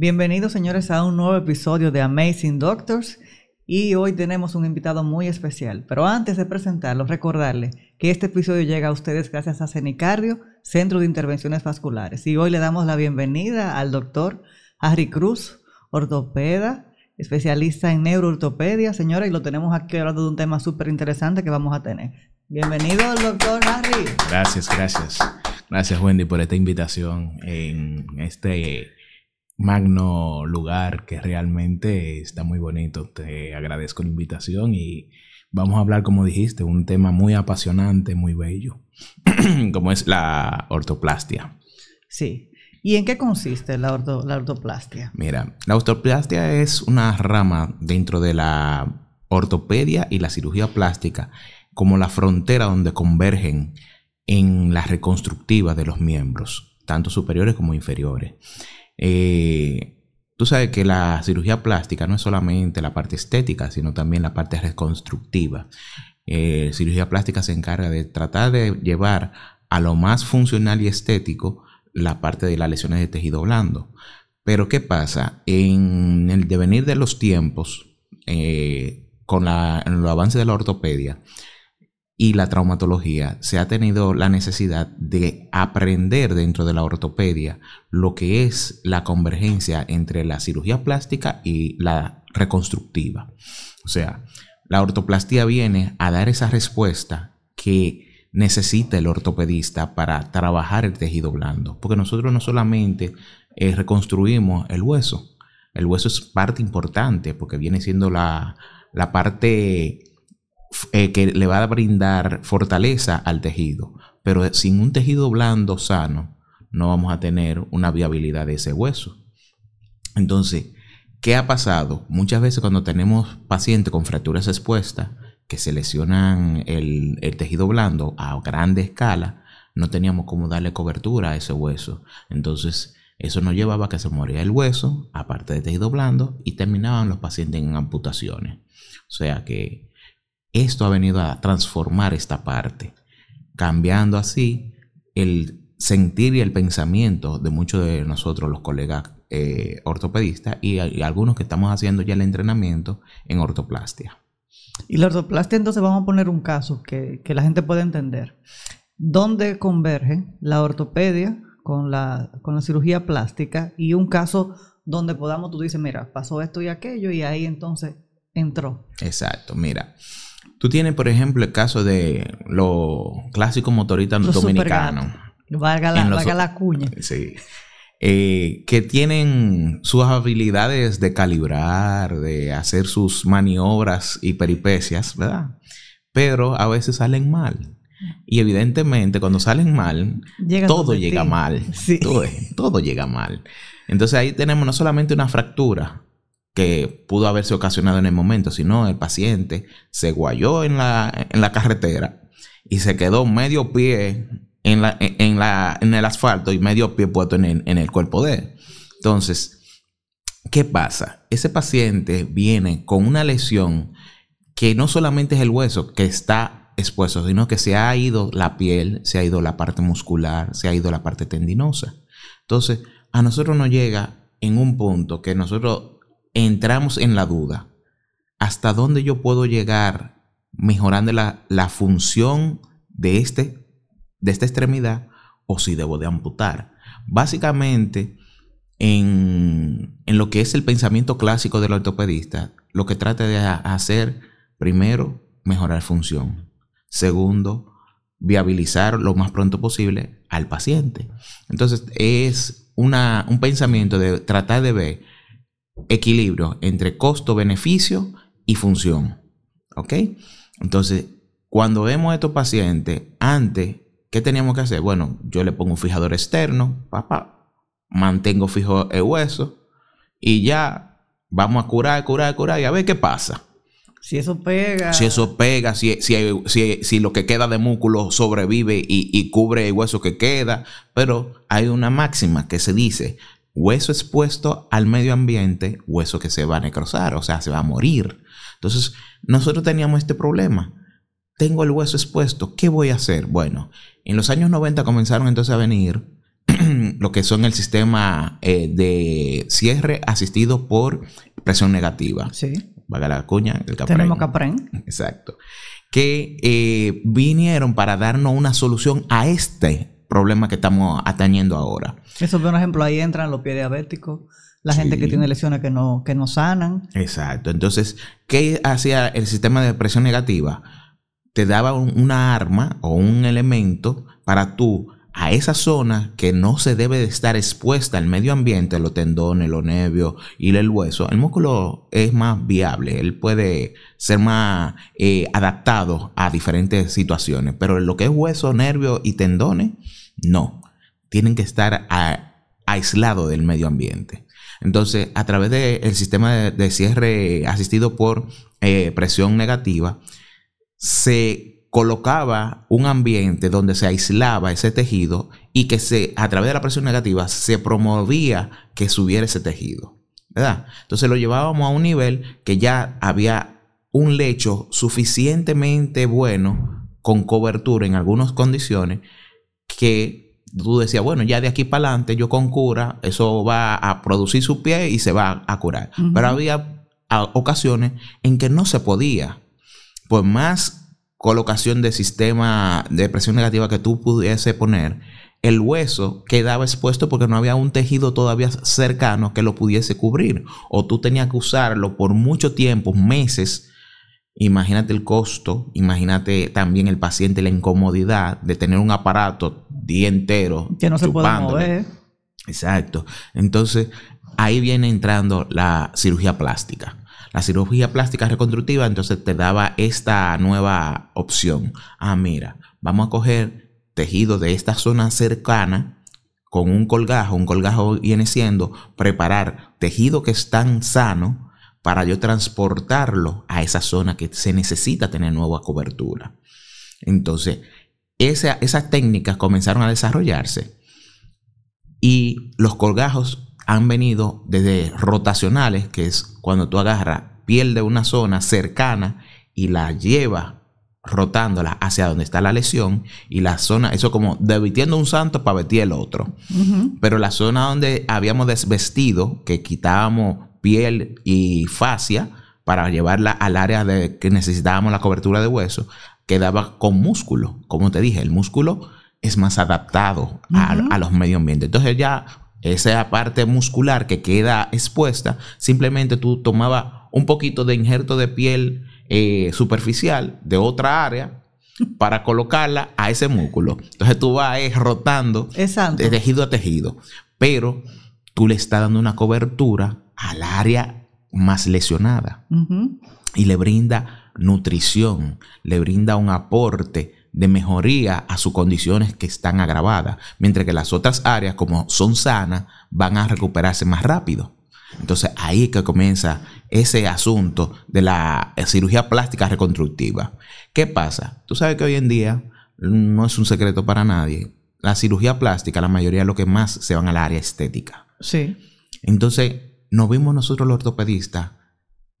Bienvenidos señores a un nuevo episodio de Amazing Doctors y hoy tenemos un invitado muy especial. Pero antes de presentarlo, recordarle que este episodio llega a ustedes gracias a Cenicardio, Centro de Intervenciones Vasculares. Y hoy le damos la bienvenida al doctor Harry Cruz, ortopeda, especialista en neuroortopedia, señora, y lo tenemos aquí hablando de un tema súper interesante que vamos a tener. Bienvenido, doctor Harry. Gracias, gracias. Gracias, Wendy, por esta invitación en este magno lugar que realmente está muy bonito. Te agradezco la invitación y vamos a hablar, como dijiste, un tema muy apasionante, muy bello, como es la ortoplastia. Sí. ¿Y en qué consiste la, la ortoplastia? Mira, la ortoplastia es una rama dentro de la ortopedia y la cirugía plástica, como la frontera donde convergen en la reconstructiva de los miembros, tanto superiores como inferiores. Eh, tú sabes que la cirugía plástica no es solamente la parte estética, sino también la parte reconstructiva. Eh, cirugía plástica se encarga de tratar de llevar a lo más funcional y estético la parte de las lesiones de tejido blando. Pero ¿qué pasa? En el devenir de los tiempos, eh, con la, el avance de la ortopedia, y la traumatología, se ha tenido la necesidad de aprender dentro de la ortopedia lo que es la convergencia entre la cirugía plástica y la reconstructiva. O sea, la ortoplastía viene a dar esa respuesta que necesita el ortopedista para trabajar el tejido blando, porque nosotros no solamente eh, reconstruimos el hueso, el hueso es parte importante porque viene siendo la, la parte eh, que le va a brindar fortaleza al tejido. Pero sin un tejido blando sano, no vamos a tener una viabilidad de ese hueso. Entonces, ¿qué ha pasado? Muchas veces cuando tenemos pacientes con fracturas expuestas que se lesionan el, el tejido blando a grande escala, no teníamos cómo darle cobertura a ese hueso. Entonces, eso nos llevaba a que se moría el hueso, aparte de tejido blando, y terminaban los pacientes en amputaciones. O sea que esto ha venido a transformar esta parte, cambiando así el sentir y el pensamiento de muchos de nosotros, los colegas eh, ortopedistas, y, algunos que estamos haciendo ya el entrenamiento en ortoplastia. Y la ortoplastia, entonces vamos a poner un caso que, la gente puede entender. ¿Dónde converge la ortopedia con la, con la cirugía plástica? Y un caso donde podamos, tú dices, mira, pasó esto y aquello, y ahí entonces entró. Exacto, mira. Tú tienes, por ejemplo, el caso de los clásicos motoristas dominicanos. Valga la, la cuña. Sí. Eh, que tienen sus habilidades de calibrar, de hacer sus maniobras y peripecias, ¿verdad? Pero a veces salen mal. Y evidentemente cuando salen mal, todo llega mal. Sí. Todo, todo llega mal. Entonces ahí tenemos no solamente una fractura, que pudo haberse ocasionado en el momento, sino el paciente se guayó en la, en la carretera y se quedó medio pie en, la, en, la, en el asfalto y medio pie puesto en el, en el cuerpo de él. Entonces, ¿qué pasa? Ese paciente viene con una lesión que no solamente es el hueso que está expuesto, sino que se ha ido la piel, se ha ido la parte muscular, se ha ido la parte tendinosa. Entonces, a nosotros nos llega en un punto que nosotros entramos en la duda. ¿Hasta dónde yo puedo llegar mejorando la, función de, este, de esta extremidad o si debo de amputar? Básicamente, en, en, lo que es el pensamiento clásico del ortopedista, lo que trata de hacer, primero, mejorar función. Segundo, viabilizar lo más pronto posible al paciente. Entonces, es una, un pensamiento de tratar de ver equilibrio entre costo-beneficio y función. ¿Ok? Entonces, cuando vemos a estos pacientes, antes, ¿qué teníamos que hacer? Bueno, yo le pongo un fijador externo, papá, mantengo fijo el hueso y ya vamos a curar, curar, curar y a ver qué pasa. Si eso pega. Si eso pega, si, si, si, si lo que queda de músculo sobrevive y, y, cubre el hueso que queda. Pero hay una máxima que se dice, hueso expuesto al medio ambiente, hueso que se va a necrosar, o sea, se va a morir. Entonces, nosotros teníamos este problema. Tengo el hueso expuesto, ¿qué voy a hacer? Bueno, en los años 90 comenzaron entonces a venir lo que son el sistema eh, de cierre asistido por presión negativa. Sí. Vaga la cuña, el capren. Tenemos Capren. Exacto. Que eh, vinieron para darnos una solución a este problema que estamos atañendo ahora. Eso, por ejemplo, ahí entran los pies diabéticos, la gente que tiene lesiones que no, que no sanan. Exacto. Entonces, ¿qué hacía el sistema de presión negativa? Te daba un- una arma o un elemento para tú a esa zona que no se debe de estar expuesta al medio ambiente, los tendones, los nervios y el hueso. El músculo es más viable, él puede ser más eh, adaptado a diferentes situaciones, pero lo que es hueso, nervio y tendones, no. Tienen que estar a- aislados del medio ambiente. Entonces, a través del sistema de, de cierre asistido por eh, presión negativa, se colocaba un ambiente donde se aislaba ese tejido y que se, a través de la presión negativa se promovía que subiera ese tejido. ¿Verdad? Entonces lo llevábamos a un nivel que ya había un lecho suficientemente bueno con cobertura en algunas condiciones que tú decías, bueno, ya de aquí para adelante yo con cura, eso va a producir su pie y se va a curar. Pero había a- ocasiones en que no se podía. Por más colocación de sistema de presión negativa que tú pudiese poner, el hueso quedaba expuesto porque no había un tejido todavía cercano que lo pudiese cubrir. O tú tenías que usarlo por mucho tiempo, meses. Imagínate el costo, imagínate también el paciente, la incomodidad de tener un aparato día entero. Que no se puede chupándole. mover. Exacto. Entonces, ahí viene entrando la cirugía plástica. La cirugía plástica reconstructiva entonces te daba esta nueva opción. Ah, mira, vamos a coger tejido de esta zona cercana con un colgajo. Un colgajo viene siendo preparar tejido que es tan sano para yo transportarlo a esa zona que se necesita tener nueva cobertura. Entonces, esa- esas técnicas comenzaron a desarrollarse y los colgajos han venido desde rotacionales, que es cuando tú agarras piel de una zona cercana y la llevas rotándola hacia donde está la lesión y la zona, eso como desvistiendo un santo para vestir el otro. Pero la zona donde habíamos desvestido, que quitábamos piel y fascia para llevarla al área de que necesitábamos la cobertura de hueso, quedaba con músculo. Como te dije, el músculo es más adaptado a, a los medio ambientes. Entonces ya esa parte muscular que queda expuesta, simplemente tú tomabas un poquito de injerto de piel eh, superficial de otra área para colocarla a ese músculo. Entonces tú vas eh, rotando Exacto. de tejido a tejido, pero tú le estás dando una cobertura al área más lesionada y le brinda nutrición, le brinda un aporte de mejoría a sus condiciones que están agravadas, mientras que las otras áreas, como son sanas, van a recuperarse más rápido. Entonces ahí es que comienza ese asunto de la eh, cirugía plástica reconstructiva. ¿Qué pasa? Tú sabes que hoy en día no es un secreto para nadie. La cirugía plástica, la mayoría de lo que más se van al área estética. Sí. Entonces, nos vimos nosotros los ortopedistas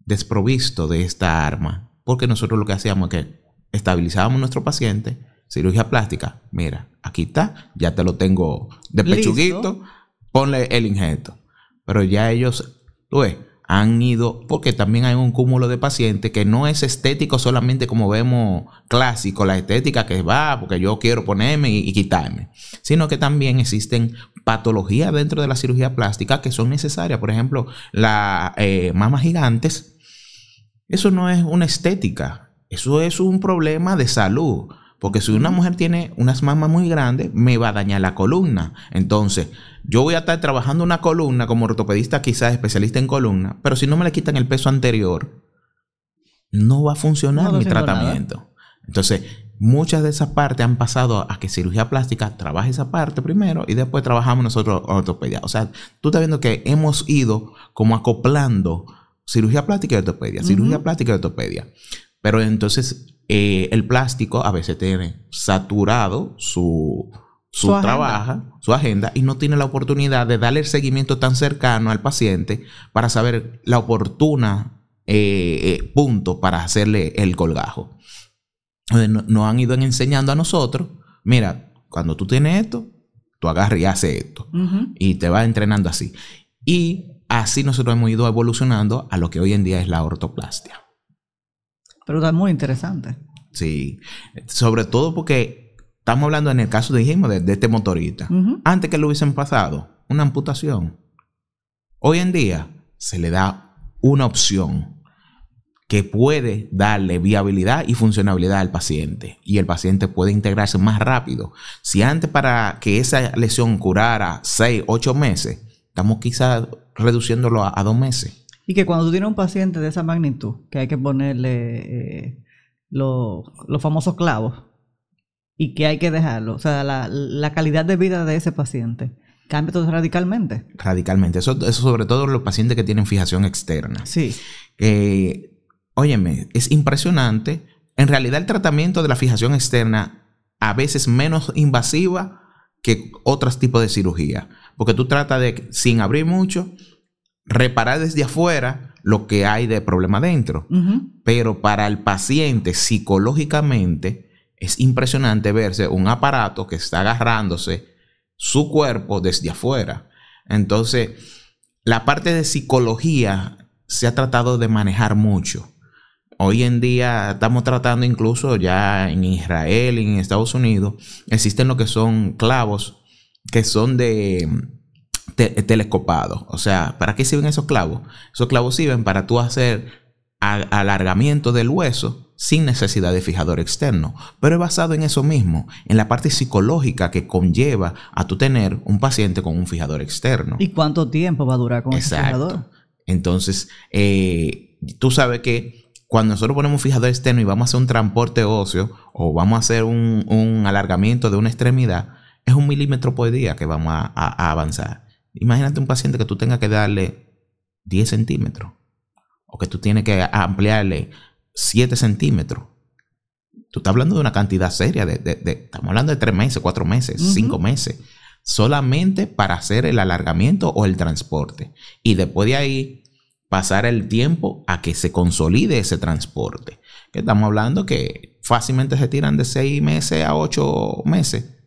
desprovisto de esta arma, porque nosotros lo que hacíamos es que estabilizábamos nuestro paciente, cirugía plástica, mira, aquí está, ya te lo tengo de Listo. pechuguito, ponle el injerto. Pero ya ellos, tú ves, han ido, porque también hay un cúmulo de pacientes que no es estético solamente como vemos clásico, la estética que va porque yo quiero ponerme y, y quitarme, sino que también existen patologías dentro de la cirugía plástica que son necesarias. Por ejemplo, las mamas gigantes, eso no es una estética, eso es un problema de salud. Porque si una mujer tiene unas mamas muy grandes, me va a dañar la columna. Entonces, yo voy a estar trabajando una columna como ortopedista, quizás especialista en columna, pero si no me le quitan el peso anterior, no va a funcionar No mi nada. tratamiento. Entonces, muchas de esas partes han pasado a que cirugía plástica trabaje esa parte primero y después trabajamos nosotros ortopedia. O sea, tú estás viendo que hemos ido como acoplando cirugía plástica y ortopedia, cirugía plástica y ortopedia. Pero entonces eh, el plástico a veces tiene saturado su, su, Su agenda. trabajo, su agenda, y no tiene la oportunidad de darle el seguimiento tan cercano al paciente para saber la oportuna eh, eh, punto para hacerle el colgajo. Entonces, no- Nos han ido enseñando a nosotros, mira, cuando tú tienes esto, tú agarras y haces esto. Y te vas entrenando así. Y así nosotros hemos ido evolucionando a lo que hoy en día es la ortoplastia. Pero es muy interesante. Sí, sobre todo porque estamos hablando en el caso, dijimos, de, de este motorista. Antes que lo hubiesen pasado, una amputación. Hoy en día se le da una opción que puede darle viabilidad y funcionabilidad al paciente y el paciente puede integrarse más rápido. Si antes para que esa lesión curara 6, 8 meses, estamos quizás reduciéndolo a, dos meses. Y que cuando tú tienes un paciente de esa magnitud, que hay que ponerle eh, los famosos clavos y que hay que dejarlo, o sea, la, calidad de vida de ese paciente cambia todo radicalmente. Radicalmente. Eso, eso sobre todo los pacientes que tienen fijación externa. Sí. Eh, óyeme, es impresionante. En realidad el tratamiento de la fijación externa a veces menos invasiva que otros tipos de cirugía. Porque tú tratas de, sin abrir mucho, reparar desde afuera lo que hay de problema dentro. Pero para el paciente psicológicamente es impresionante verse un aparato que está agarrándose su cuerpo desde afuera. Entonces, la parte de psicología se ha tratado de manejar mucho hoy en día estamos tratando incluso ya en Israel y en Estados Unidos, existen lo que son clavos que son de telescopados. O sea, ¿para qué sirven esos clavos? Esos clavos sirven para tú hacer alargamiento del hueso sin necesidad de fijador externo, pero es basado en eso mismo, en la parte psicológica que conlleva a tú tener un paciente con un fijador externo. ¿Y cuánto tiempo va a durar con ese fijador? Entonces, eh, tú sabes que cuando nosotros ponemos un fijador externo y vamos a hacer un transporte óseo o vamos a hacer un, alargamiento de una extremidad, es un milímetro por día que vamos a, avanzar. Imagínate un paciente que tú tengas que darle 10 centímetros o que tú tienes que ampliarle 7 centímetros. Tú estás hablando de una cantidad seria, de, estamos hablando de 3 meses, 4 meses, 5 meses, solamente para hacer el alargamiento o el transporte. Y después de ahí pasar el tiempo a que se consolide ese transporte. estamos hablando que fácilmente se tiran de seis meses a ocho meses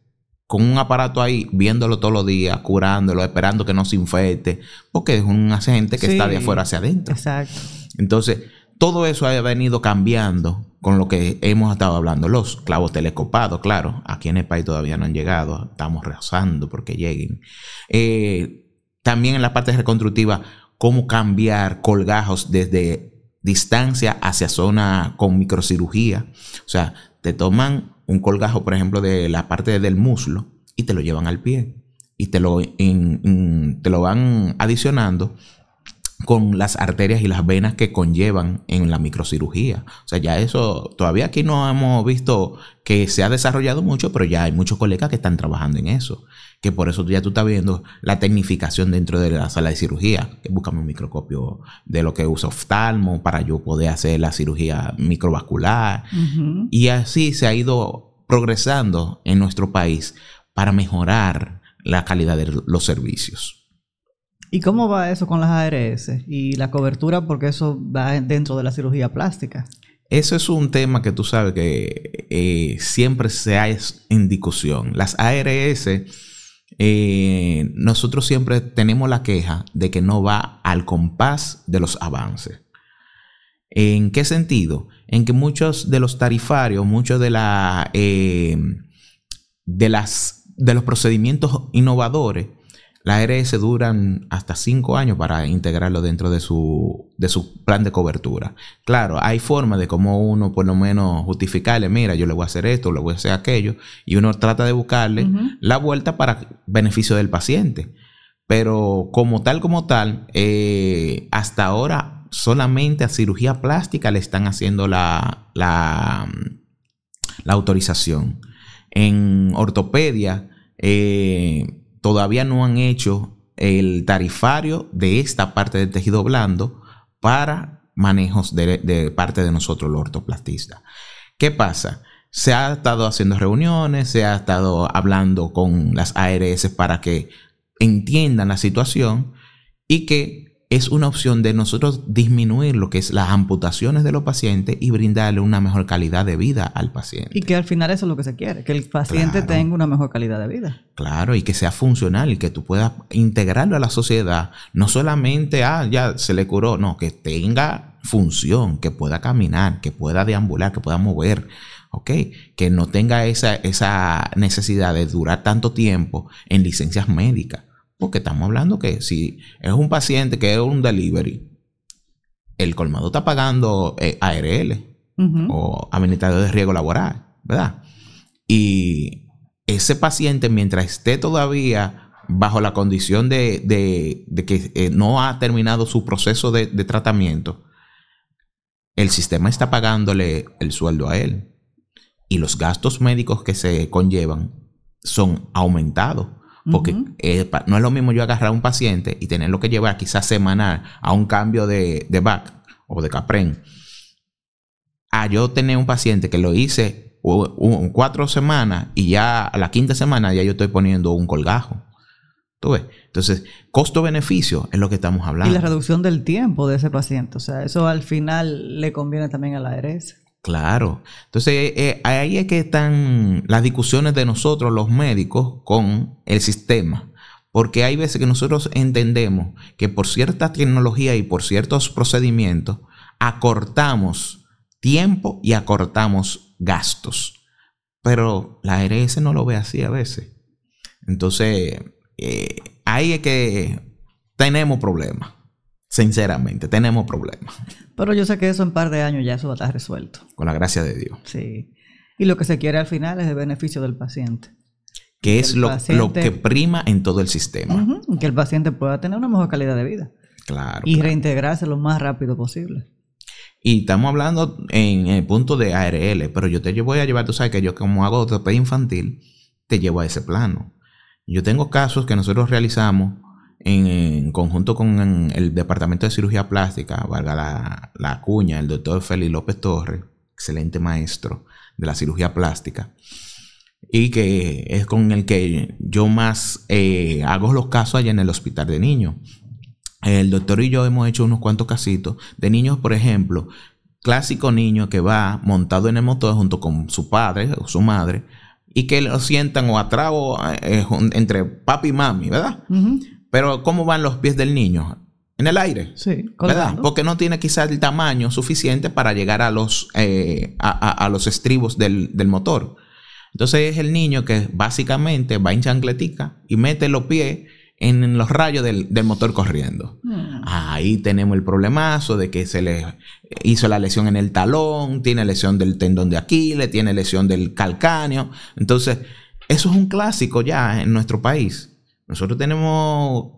con un aparato ahí, viéndolo todos los días, curándolo, esperando que no se infecte, porque es un agente que está de afuera hacia adentro. Exacto. Entonces, todo eso ha venido cambiando con lo que hemos estado hablando. Los clavos telescopados, claro, aquí en el país todavía no han llegado, estamos rezando porque lleguen. Eh, también en la parte reconstructiva, cómo cambiar colgajos desde distancia hacia zona con microcirugía. O sea, te toman un colgajo, por ejemplo, de la parte del muslo y te lo llevan al pie y te lo, te lo van adicionando con las arterias y las venas que conllevan en la microcirugía. O sea, ya eso, todavía aquí no hemos visto que se ha desarrollado mucho, pero ya hay muchos colegas que están trabajando en eso. Que por eso ya tú estás viendo la tecnificación dentro de la sala de cirugía. Que búscame un microscopio de lo que usa oftalmo para yo poder hacer la cirugía microvascular. Y así se ha ido progresando en nuestro país para mejorar la calidad de los servicios. ¿Y cómo va eso con las ARS y la cobertura? Porque eso va dentro de la cirugía plástica. Eso es un tema que tú sabes que eh, siempre se ha en discusión. Las ARS, eh, nosotros siempre tenemos la queja de que no va al compás de los avances. ¿En qué sentido? En que muchos de los tarifarios, muchos de, eh, las, de los procedimientos innovadores, las ARS duran hasta cinco años para integrarlo dentro de su, de su plan de cobertura. Claro, hay formas de cómo uno por lo menos justificarle, mira, yo le voy a hacer esto, le voy a hacer aquello, y uno trata de buscarle la vuelta para beneficio del paciente. Pero como tal, como tal, eh, hasta ahora solamente a cirugía plástica le están haciendo la, la, la autorización. En ortopedia, eh, todavía no han hecho el tarifario de esta parte del tejido blando para manejos de, parte de nosotros los ortoplastistas. ¿Qué pasa? Se ha estado haciendo reuniones, se ha estado hablando con las ARS para que entiendan la situación y que es una opción de nosotros disminuir lo que es las amputaciones de los pacientes y brindarle una mejor calidad de vida al paciente. Y que al final eso es lo que se quiere, que el paciente tenga una mejor calidad de vida. Claro, y que sea funcional y que tú puedas integrarlo a la sociedad. No solamente, ah, ya se le curó, no, que tenga función, que pueda caminar, que pueda deambular, que pueda mover. ¿ok? Que no tenga esa, esa necesidad de durar tanto tiempo en licencias médicas. Porque estamos hablando que si es un paciente que es un delivery, el colmado está pagando eh, ARL o administrador de riesgo laboral, ¿verdad? Y ese paciente, mientras esté todavía bajo la condición de, que eh, no ha terminado su proceso de, de tratamiento, el sistema está pagándole el sueldo a él y los gastos médicos que se conllevan son aumentados. Porque no es lo mismo yo agarrar a un paciente y tenerlo que llevar quizás semanal a un cambio de, de BAC o de CAPREN. A yo tener un paciente que lo hice cuatro semanas y ya a la quinta semana ya yo estoy poniendo un colgajo. ¿Tú ves? Entonces, costo-beneficio es lo que estamos hablando. Y la reducción del tiempo de ese paciente. O sea, eso al final le conviene también a la ARS. Claro. Entonces, eh, eh, ahí es que están las discusiones de nosotros, los médicos, con el sistema. Porque hay veces que nosotros entendemos que por cierta tecnología y por ciertos procedimientos, acortamos tiempo y acortamos gastos. Pero la ARS no lo ve así a veces. Entonces, eh, ahí es que tenemos problemas. Sinceramente, tenemos problemas. Pero yo sé que eso en un par de años ya eso va a estar resuelto. Con la gracia de Dios. Sí. Y lo que se quiere al final es el beneficio del paciente. Que es lo, que prima en todo el sistema. que el paciente pueda tener una mejor calidad de vida. Claro. Y reintegrarse lo más rápido posible. Y estamos hablando en el punto de ARL, pero yo te voy a llevar, tú sabes que yo como hago ortopedia infantil, te llevo a ese plano. Yo tengo casos que nosotros realizamos en, conjunto con el Departamento de Cirugía Plástica, valga la, la cuña, el doctor Félix López Torres, excelente maestro de la cirugía plástica, y que es con el que yo más eh, hago los casos allá en el hospital de niños. El doctor y yo hemos hecho unos cuantos casitos de niños, por ejemplo, clásico niño que va montado en el motor junto con su padre o su madre y que lo sientan o atrás eh, entre papi y mami, ¿verdad? Pero ¿cómo van los pies del niño? En el aire. Sí, ¿verdad? Porque no tiene quizás el tamaño suficiente para llegar a los, eh, a, los estribos del, motor. Entonces es el niño que básicamente va en chancletica y mete los pies en los rayos del, motor corriendo. Hmm. Ahí tenemos el problemazo de que se le hizo la lesión en el talón, tiene lesión del tendón de Aquiles, tiene lesión del calcáneo. Entonces, eso es un clásico ya en nuestro país. Nosotros tenemos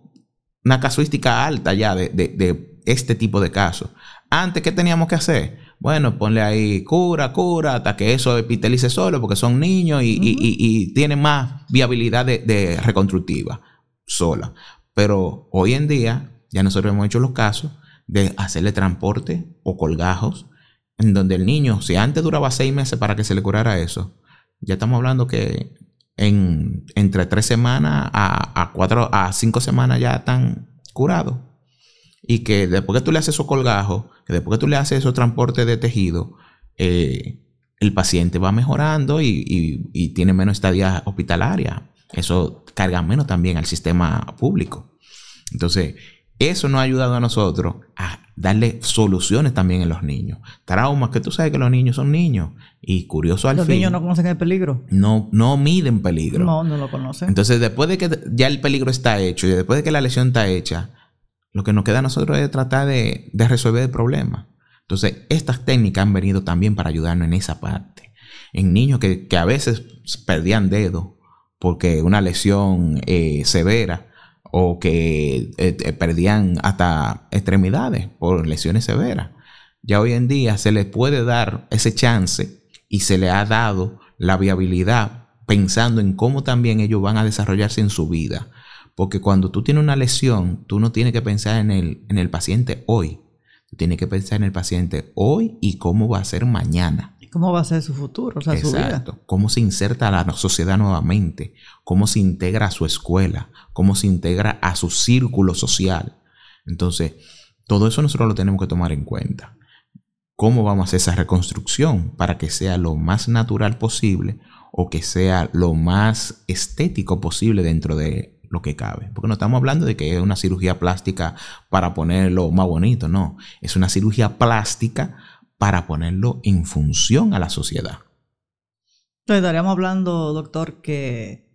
una casuística alta ya de, este tipo de casos. Antes, ¿qué teníamos que hacer? Bueno, ponle ahí cura, cura, hasta que eso epitelice solo, porque son niños y, tienen más viabilidad de, reconstructiva sola. Pero hoy en día, ya nosotros hemos hecho los casos de hacerle transporte o colgajos, en donde el niño, si antes duraba seis meses para que se le curara eso, ya estamos hablando que en, entre tres semanas a, cuatro, a cinco semanas ya están curados. Y que después que tú le haces esos colgajos, que después que tú le haces esos transportes de tejido, eh, el paciente va mejorando y, tiene menos estadía hospitalaria. Eso carga menos también al sistema público. Entonces, eso nos ha ayudado a nosotros a darle soluciones también en los niños. Traumas, que tú sabes que los niños son niños. Y curioso al fin. Los niños no conocen el peligro. No, no miden peligro. No, no lo conocen. Entonces, después de que ya el peligro está hecho y después de que la lesión está hecha, lo que nos queda a nosotros es tratar de, resolver el problema. Entonces, estas técnicas han venido también para ayudarnos en esa parte. En niños que, a veces perdían dedos porque una lesión eh, severa o que eh, eh, perdían hasta extremidades por lesiones severas. Ya hoy en día se les puede dar ese chance y se le ha dado la viabilidad pensando en cómo también ellos van a desarrollarse en su vida. Porque cuando tú tienes una lesión, tú no tienes que pensar en el, en el paciente hoy. Tú tienes que pensar en el paciente hoy y cómo va a ser mañana. ¿Cómo va a ser su futuro? O sea, Exacto. Su vida. Cómo se inserta a la sociedad nuevamente, cómo se integra a su escuela, cómo se integra a su círculo social. Entonces, todo eso nosotros lo tenemos que tomar en cuenta. ¿Cómo vamos a hacer esa reconstrucción para que sea lo más natural posible o que sea lo más estético posible dentro de lo que cabe? Porque no estamos hablando de que es una cirugía plástica para ponerlo más bonito, no. Es una cirugía plástica para ponerlo en función a la sociedad. Entonces, estaríamos hablando, doctor, que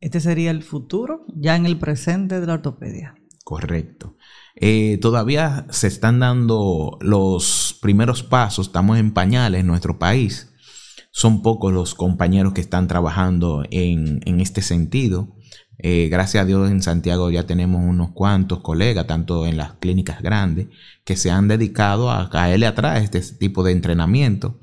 este sería el futuro, ya en el presente de la ortopedia. Correcto. Eh, todavía se están dando los primeros pasos, estamos en pañales en nuestro país. Son pocos los compañeros que están trabajando en, este sentido. Eh, gracias a Dios en Santiago ya tenemos unos cuantos colegas, tanto en las clínicas grandes, que se han dedicado a caerle atrás este tipo de entrenamiento.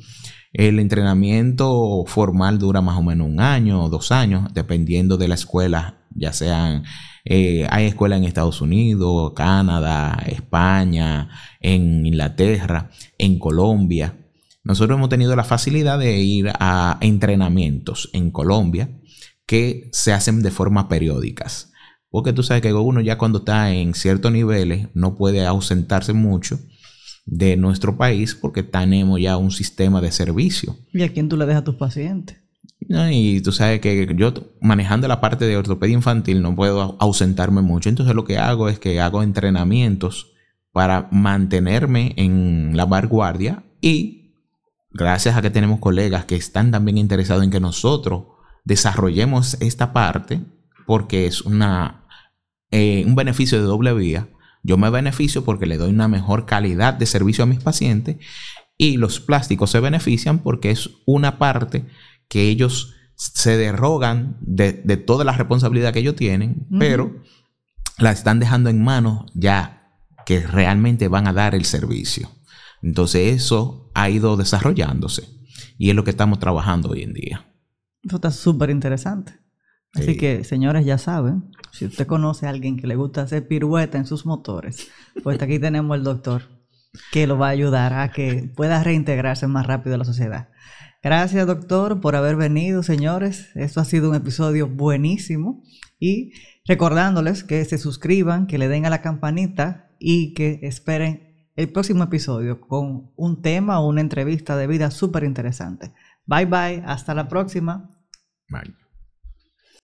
El entrenamiento formal dura más o menos un año o dos años, dependiendo de la escuela, ya sean eh, hay escuelas en Estados Unidos, Canadá, España, en Inglaterra, en Colombia. Nosotros hemos tenido la facilidad de ir a entrenamientos en Colombia que se hacen de forma periódicas. Porque tú sabes que uno ya cuando está en ciertos niveles no puede ausentarse mucho de nuestro país porque tenemos ya un sistema de servicio. ¿Y a quién tú le dejas a tus pacientes? Y tú sabes que yo manejando la parte de ortopedia infantil no puedo ausentarme mucho. Entonces lo que hago es que hago entrenamientos para mantenerme en la vanguardia y gracias a que tenemos colegas que están también interesados en que nosotros desarrollemos esta parte porque es una, eh, un beneficio de doble vía. Yo me beneficio porque le doy una mejor calidad de servicio a mis pacientes y los plásticos se benefician porque es una parte que ellos se derrogan de, toda la responsabilidad que ellos tienen, pero la están dejando en manos ya que realmente van a dar el servicio. Entonces eso ha ido desarrollándose y es lo que estamos trabajando hoy en día. Eso está súper interesante. Así que, señores, ya saben, si usted conoce a alguien que le gusta hacer pirueta en sus motores, pues aquí tenemos el doctor que lo va a ayudar a que pueda reintegrarse más rápido a la sociedad. Gracias, doctor, por haber venido, señores. Esto ha sido un episodio buenísimo. Y recordándoles que se suscriban, que le den a la campanita y que esperen el próximo episodio con un tema o una entrevista de vida súper interesante. Bye bye, hasta la próxima. Bye.